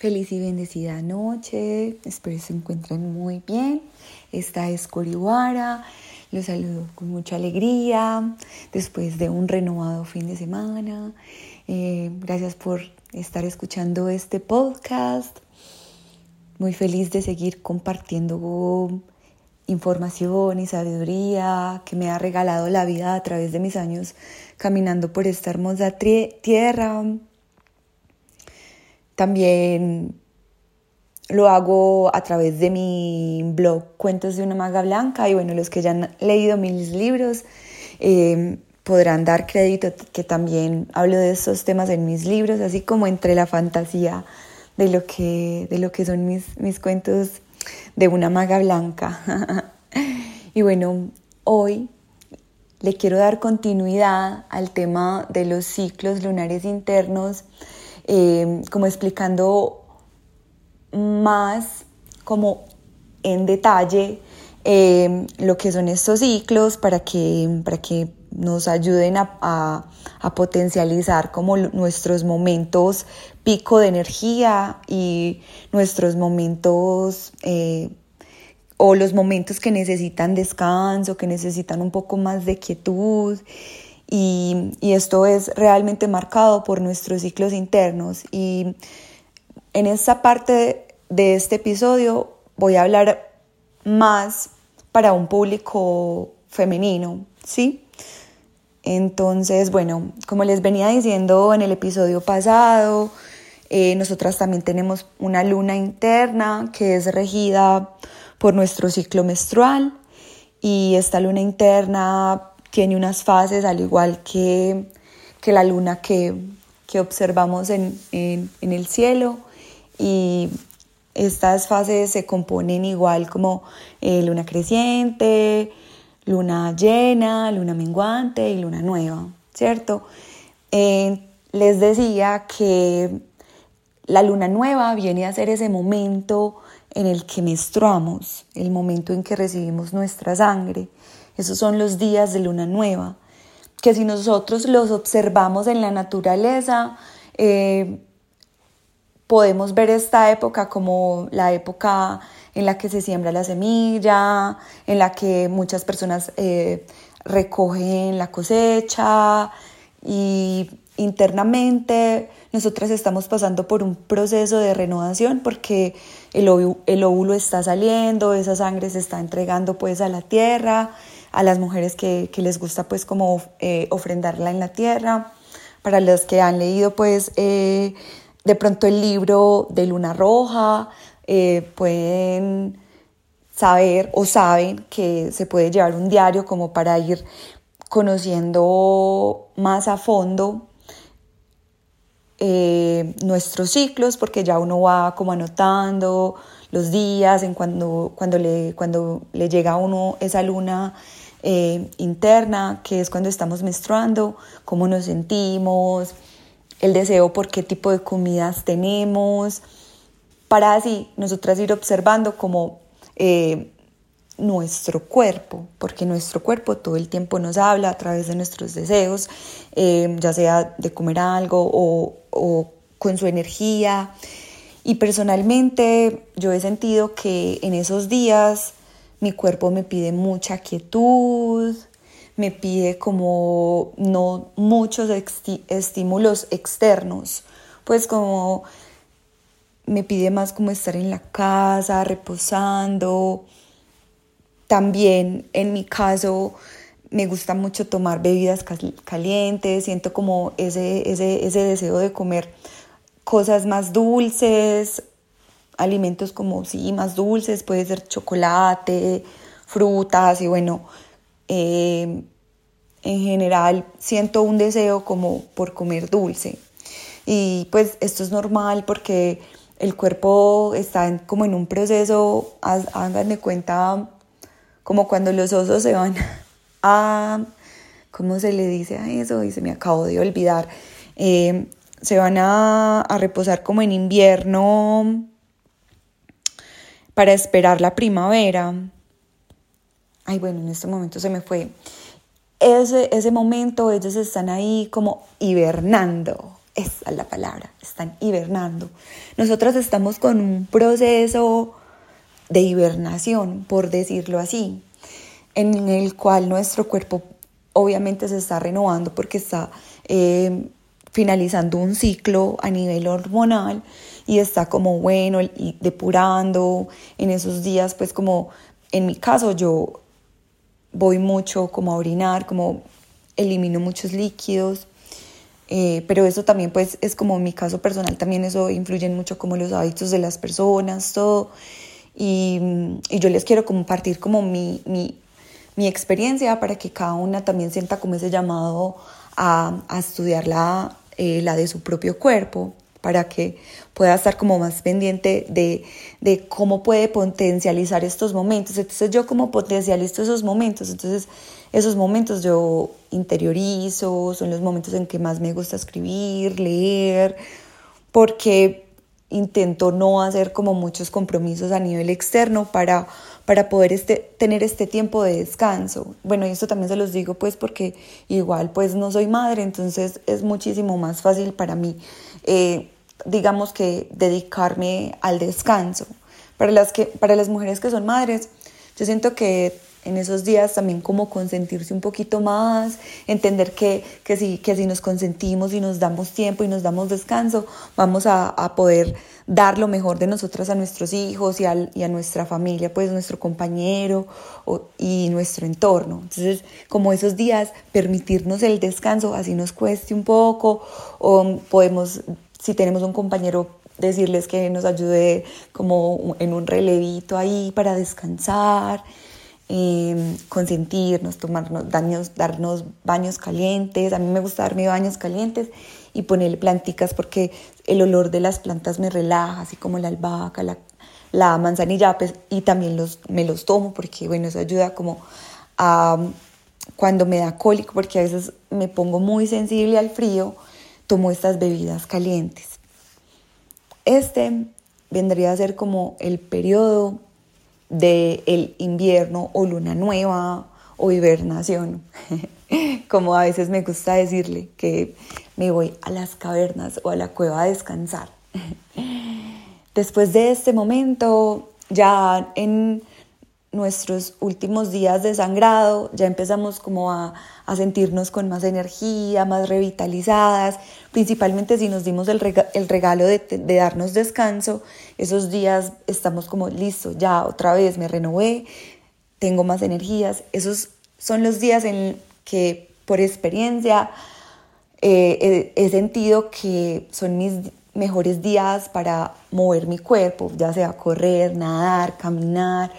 Feliz y bendecida noche, espero que se encuentren muy bien. Esta es Coriwara, los saludo con mucha alegría después de un renovado fin de semana. Eh, gracias por estar escuchando este podcast. Muy feliz de seguir compartiendo información y sabiduría que me ha regalado la vida a través de mis años caminando por esta hermosa tierra también lo hago a través de mi blog Cuentos de una maga blanca y bueno, los que ya han leído mis libros eh, podrán dar crédito que también hablo de estos temas en mis libros, así como entre la fantasía de lo que, de lo que son mis, mis cuentos de una maga blanca. y bueno, hoy le quiero dar continuidad al tema de los ciclos lunares internos eh, como explicando más como en detalle eh, lo que son estos ciclos para que, para que nos ayuden a, potencializar como nuestros momentos pico de energía y nuestros momentos eh, o los momentos que necesitan descanso, que necesitan un poco más de quietud y, esto es realmente marcado por nuestros ciclos internos. Y en esta parte de este episodio voy a hablar más para un público femenino, ¿sí? Entonces, bueno, como les venía diciendo en el episodio pasado, eh, nosotras también tenemos una luna interna que es regida por nuestro ciclo menstrual y esta luna interna tiene unas fases al igual que, la luna que, observamos en, el cielo y estas fases se componen igual como eh, luna creciente, luna llena, luna menguante y luna nueva, ¿cierto? Eh, les decía que la luna nueva viene a ser ese momento en el que menstruamos, el momento en que recibimos nuestra sangre. Esos son los días de luna nueva, que si nosotros los observamos en la naturaleza, eh, podemos ver esta época como la época en la que se siembra la semilla, en la que muchas personas eh, recogen la cosecha y internamente nosotras estamos pasando por un proceso de renovación porque el óvulo, está saliendo, esa sangre se está entregando pues a la tierra a las mujeres que, les gusta pues como eh, ofrendarla en la tierra, para los que han leído pues eh, de pronto el libro de Luna Roja, eh, pueden saber o saben que se puede llevar un diario como para ir conociendo más a fondo nuestros ciclos, porque ya uno va como anotando los días, en cuando, cuando, le, cuando le llega a uno esa luna eh, interna, que es cuando estamos menstruando, cómo nos sentimos, el deseo por qué tipo de comidas tenemos, para así nosotras ir observando como eh, nuestro cuerpo, porque nuestro cuerpo todo el tiempo nos habla a través de nuestros deseos, eh, ya sea de comer algo o, o con su energía. Y personalmente yo he sentido que en esos días mi cuerpo me pide mucha quietud, me pide como no muchos estímulos externos, pues como me pide más como estar en la casa, reposando. También en mi caso me gusta mucho tomar bebidas calientes, siento como ese, ese, ese deseo de comer cosas más dulces, alimentos como sí, más dulces, puede ser chocolate, frutas y bueno, eh, en general siento un deseo como por comer dulce. Y pues esto es normal porque el cuerpo está como en un proceso, hagan de cuenta, como cuando los osos se van a, ¿cómo se le dice a eso? Y se me acabo de olvidar. Eh, se van a, reposar como en invierno para esperar la primavera. Ay, bueno, en este momento se me fue. Ese, ese momento ellos están ahí como hibernando, esa es la palabra, están hibernando. Nosotras estamos con un proceso de hibernación, por decirlo así, en el cual nuestro cuerpo obviamente se está renovando porque está eh, finalizando un ciclo a nivel hormonal y está como bueno y depurando en esos días pues como en mi caso yo voy mucho como a orinar como elimino muchos líquidos eh, pero eso también pues es como en mi caso personal también eso influye mucho como los hábitos de las personas todo. Y, y yo les quiero compartir como mi, mi, mi experiencia para que cada una también sienta como ese llamado a, a estudiar la, eh, la de su propio cuerpo para que pueda estar como más pendiente de, de, cómo puede potencializar estos momentos. Entonces yo como potencializo esos momentos, entonces esos momentos yo interiorizo, son los momentos en que más me gusta escribir, leer, porque intento no hacer como muchos compromisos a nivel externo para, para poder este, tener este tiempo de descanso. Bueno, y esto también se los digo pues porque igual pues no soy madre, entonces es muchísimo más fácil para mí, eh, digamos que dedicarme al descanso. Para las, que, para las mujeres que son madres, yo siento que en esos días también como consentirse un poquito más, entender que, que, si, que si nos consentimos y nos damos tiempo y nos damos descanso, vamos a, a poder dar lo mejor de nosotras a nuestros hijos y, y a nuestra familia, pues nuestro compañero y nuestro entorno. Entonces, como esos días, permitirnos el descanso, así nos cueste un poco, o podemos, si tenemos un compañero, decirles que nos ayude como en un relevito ahí para descansar eh, consentirnos, tomarnos, darnos, darnos baños calientes. A mí me gusta darme baños calientes y ponerle planticas porque el olor de las plantas me relaja, así como la albahaca, la, la manzanilla, pues, y también me los tomo porque, bueno, eso ayuda como cuando me da cólico, porque a veces me pongo muy sensible al frío, tomo estas bebidas calientes. Este vendría a ser como el periodo del el invierno o luna nueva o hibernación, como a veces me gusta decirle, que me voy a las cavernas o a la cueva a descansar. Después de este momento, ya en nuestros últimos días de sangrado, ya empezamos como a, sentirnos con más energía, más revitalizadas, principalmente si nos dimos el, regalo de, darnos descanso, esos días estamos como listos, ya otra vez me renové, tengo más energías, esos son los días en que por experiencia eh, he sentido que son mis mejores días para mover mi cuerpo, ya sea correr, nadar, caminar,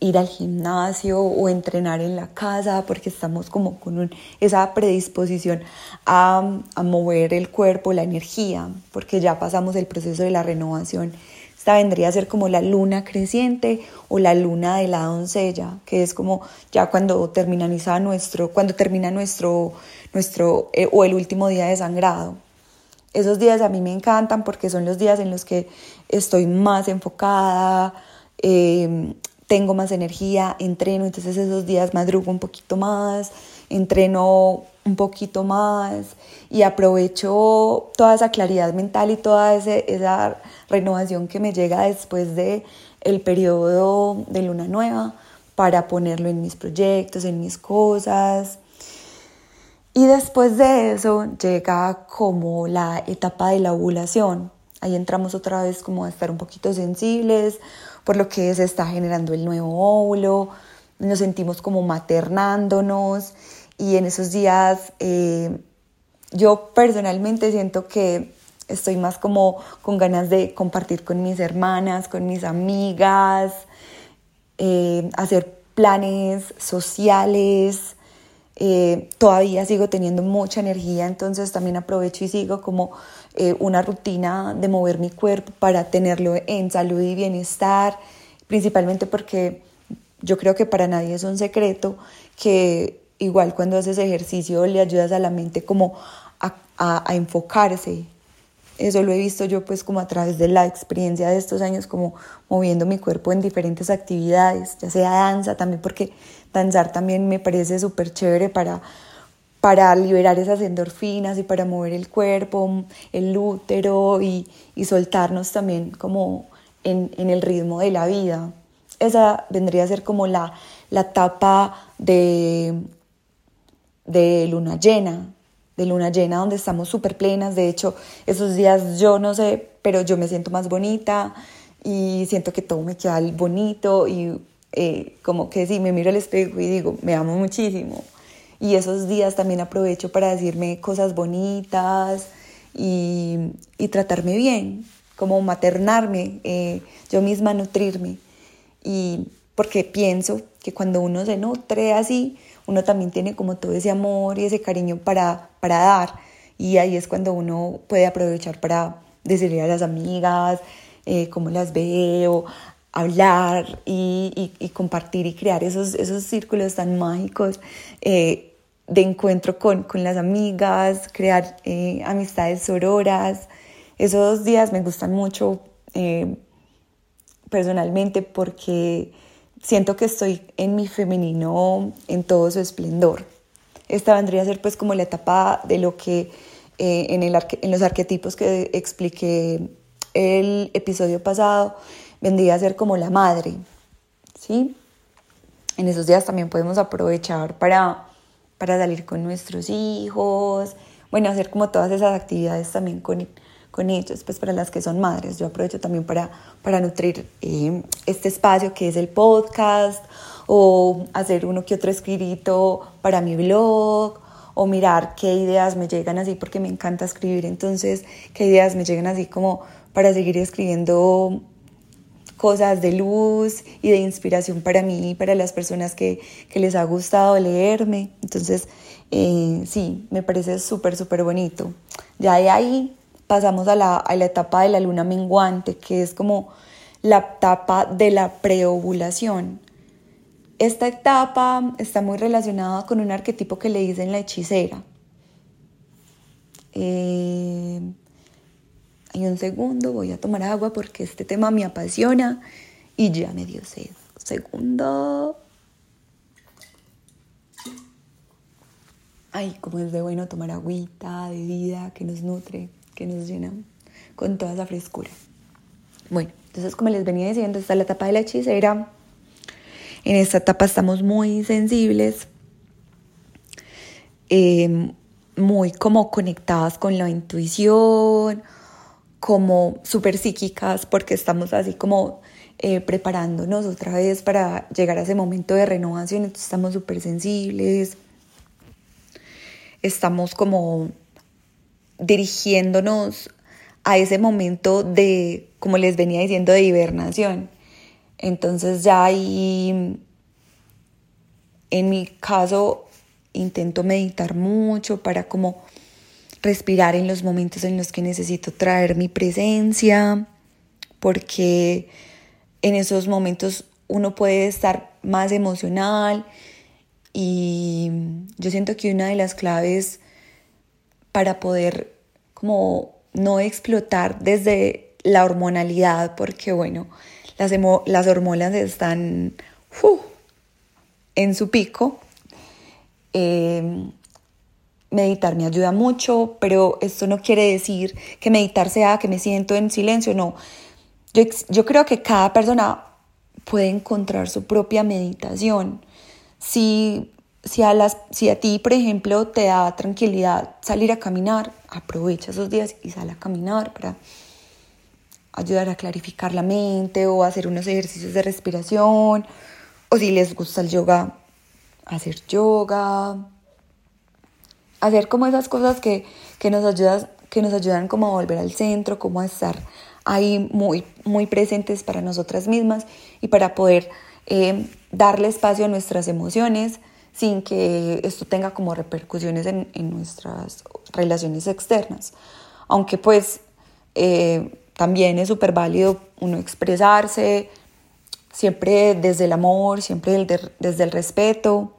ir al gimnasio o entrenar en la casa porque estamos como con esa predisposición a, a, mover el cuerpo, la energía, porque ya pasamos el proceso de la renovación. Esta vendría a ser como la luna creciente o la luna de la doncella, que es como ya cuando termina nuestro, cuando termina nuestro, nuestro eh, o el último día de sangrado. Esos días a mí me encantan porque son los días en los que estoy más enfocada, eh, tengo más energía, entreno, entonces esos días madrugo un poquito más, entreno un poquito más y aprovecho toda esa claridad mental y toda esa renovación que me llega después de el periodo de luna nueva para ponerlo en mis proyectos, en mis cosas. Y después de eso llega como la etapa de la ovulación. Ahí entramos otra vez como a estar un poquito sensibles, por lo que se está generando el nuevo óvulo, nos sentimos como maternándonos y en esos días eh, yo personalmente siento que estoy más como con ganas de compartir con mis hermanas, con mis amigas, eh, hacer planes sociales. Eh, todavía sigo teniendo mucha energía, entonces también aprovecho y sigo como eh, una rutina de mover mi cuerpo para tenerlo en salud y bienestar, principalmente porque yo creo que para nadie es un secreto que igual cuando haces ejercicio le ayudas a la mente como a, a, enfocarse. Eso lo he visto yo pues como a través de la experiencia de estos años como moviendo mi cuerpo en diferentes actividades, ya sea danza también porque danzar también me parece súper chévere para para liberar esas endorfinas y para mover el cuerpo, el útero y, soltarnos también como en, el ritmo de la vida. Esa vendría a ser como la, la etapa de, de luna llena, de luna llena donde estamos súper plenas. De hecho, esos días yo no sé, pero yo me siento más bonita y siento que todo me queda bonito y eh, como que sí, me miro al espejo y digo, me amo muchísimo y esos días también aprovecho para decirme cosas bonitas y, tratarme bien, como maternarme, eh, yo misma nutrirme. Y porque pienso que cuando uno se nutre así, uno también tiene como todo ese amor y ese cariño para, para dar. Y ahí es cuando uno puede aprovechar para decirle a las amigas eh, cómo las veo, hablar y, compartir y crear esos, esos círculos tan mágicos. Eh, de encuentro con, con las amigas, crear eh, amistades sororas. Esos días me gustan mucho eh, personalmente porque siento que estoy en mi femenino en todo su esplendor. Esta vendría a ser pues como la etapa de lo que eh, en, el en los arquetipos que expliqué el episodio pasado vendría a ser como la madre, ¿sí? En esos días también podemos aprovechar para para salir con nuestros hijos, bueno, hacer como todas esas actividades también con, con ellos, pues para las que son madres. Yo aprovecho también para, para nutrir eh, este espacio que es el podcast o hacer uno que otro escrito para mi blog o mirar qué ideas me llegan así porque me encanta escribir, entonces qué ideas me llegan así como para seguir escribiendo cosas de luz y de inspiración para mí y para las personas que, les ha gustado leerme. Entonces, eh, sí, me parece súper, súper bonito. Ya de ahí pasamos a la, a la etapa de la luna menguante, que es como la etapa de la preovulación. Esta etapa está muy relacionada con un arquetipo que le dicen la hechicera. Eh, hay un segundo, voy a tomar agua porque este tema me apasiona y ya me dio sed. Segundo. Ay, como es de bueno tomar agüita de vida que nos nutre, que nos llena con toda esa frescura. Bueno, entonces como les venía diciendo, está la etapa de la hechicera. En esta etapa estamos muy sensibles, eh, muy como conectadas con la intuición, como súper psíquicas porque estamos así como eh, preparándonos otra vez para llegar a ese momento de renovación, entonces estamos súper sensibles, estamos como dirigiéndonos a ese momento de, como les venía diciendo, de hibernación. Entonces ya ahí, en mi caso, intento meditar mucho para como respirar en los momentos en los que necesito traer mi presencia, porque en esos momentos uno puede estar más emocional y yo siento que una de las claves para poder como no explotar desde la hormonalidad, porque bueno, las, las hormonas están en su pico, eh, meditar me ayuda mucho, pero esto no quiere decir que meditar sea que me siento en silencio, no. Yo, yo creo que cada persona puede encontrar su propia meditación. Si, si, a las, si a ti, por ejemplo, te da tranquilidad salir a caminar, aprovecha esos días y sal a caminar para ayudar a clarificar la mente o hacer unos ejercicios de respiración. O si les gusta el yoga, hacer yoga hacer como esas cosas que, nos, ayudan, que nos ayudan como a volver al centro, como a estar ahí muy, muy presentes para nosotras mismas y para poder eh, darle espacio a nuestras emociones sin que esto tenga como repercusiones en, nuestras relaciones externas. Aunque pues eh, también es súper válido uno expresarse, siempre desde el amor, siempre desde el respeto,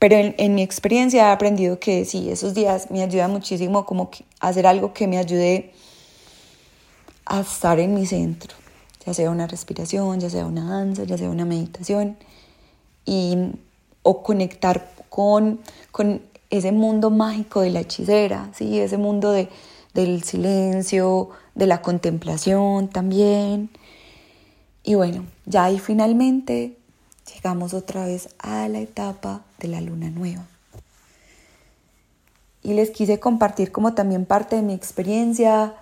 pero en, mi experiencia he aprendido que sí, esos días me ayuda muchísimo como hacer algo que me ayude a estar en mi centro, ya sea una respiración, ya sea una danza, ya sea una meditación, y, o conectar con, con ese mundo mágico de la hechicera, ¿sí? ese mundo de, del silencio, de la contemplación también. Y bueno, ya ahí finalmente llegamos otra vez a la etapa de la luna nueva. Y les quise compartir como también parte de mi experiencia,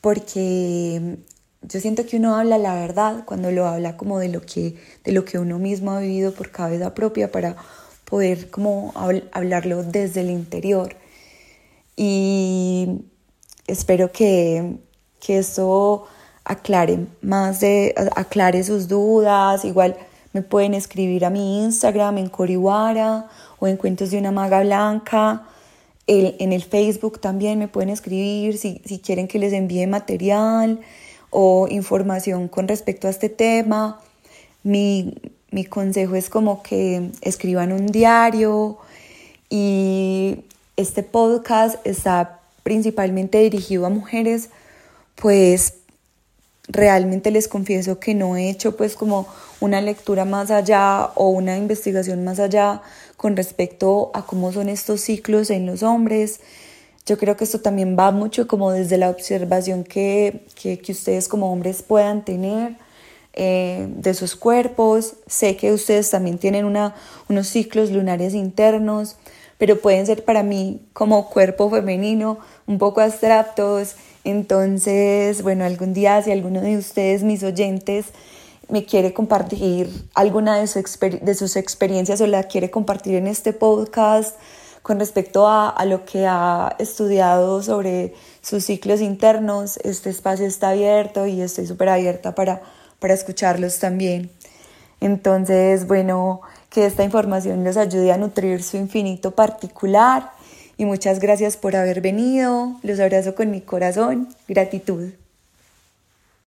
porque yo siento que uno habla la verdad cuando lo habla como de lo que, de lo que uno mismo ha vivido por cabeza propia para poder como hablarlo desde el interior. Y espero que, que esto aclare más de, aclare sus dudas, igual me pueden escribir a mi Instagram en Coriwara o en Cuentos de una Maga Blanca. en el Facebook también me pueden escribir si, si quieren que les envíe material o información con respecto a este tema. Mi, mi consejo es como que escriban un diario y este podcast está principalmente dirigido a mujeres, pues realmente les confieso que no he hecho pues como una lectura más allá o una investigación más allá con respecto a cómo son estos ciclos en los hombres. Yo creo que esto también va mucho como desde la observación que, que, ustedes como hombres puedan tener eh, de sus cuerpos. Sé que ustedes también tienen una, unos ciclos lunares internos, pero pueden ser para mí como cuerpo femenino un poco abstractos entonces, bueno, algún día si alguno de ustedes, mis oyentes, me quiere compartir alguna de, sus experiencias o la quiere compartir en este podcast con respecto a, lo que ha estudiado sobre sus ciclos internos, este espacio está abierto y estoy súper abierta para, para escucharlos también. Entonces, bueno, que esta información les ayude a nutrir su infinito particular y muchas gracias por haber venido. Los abrazo con mi corazón. Gratitud.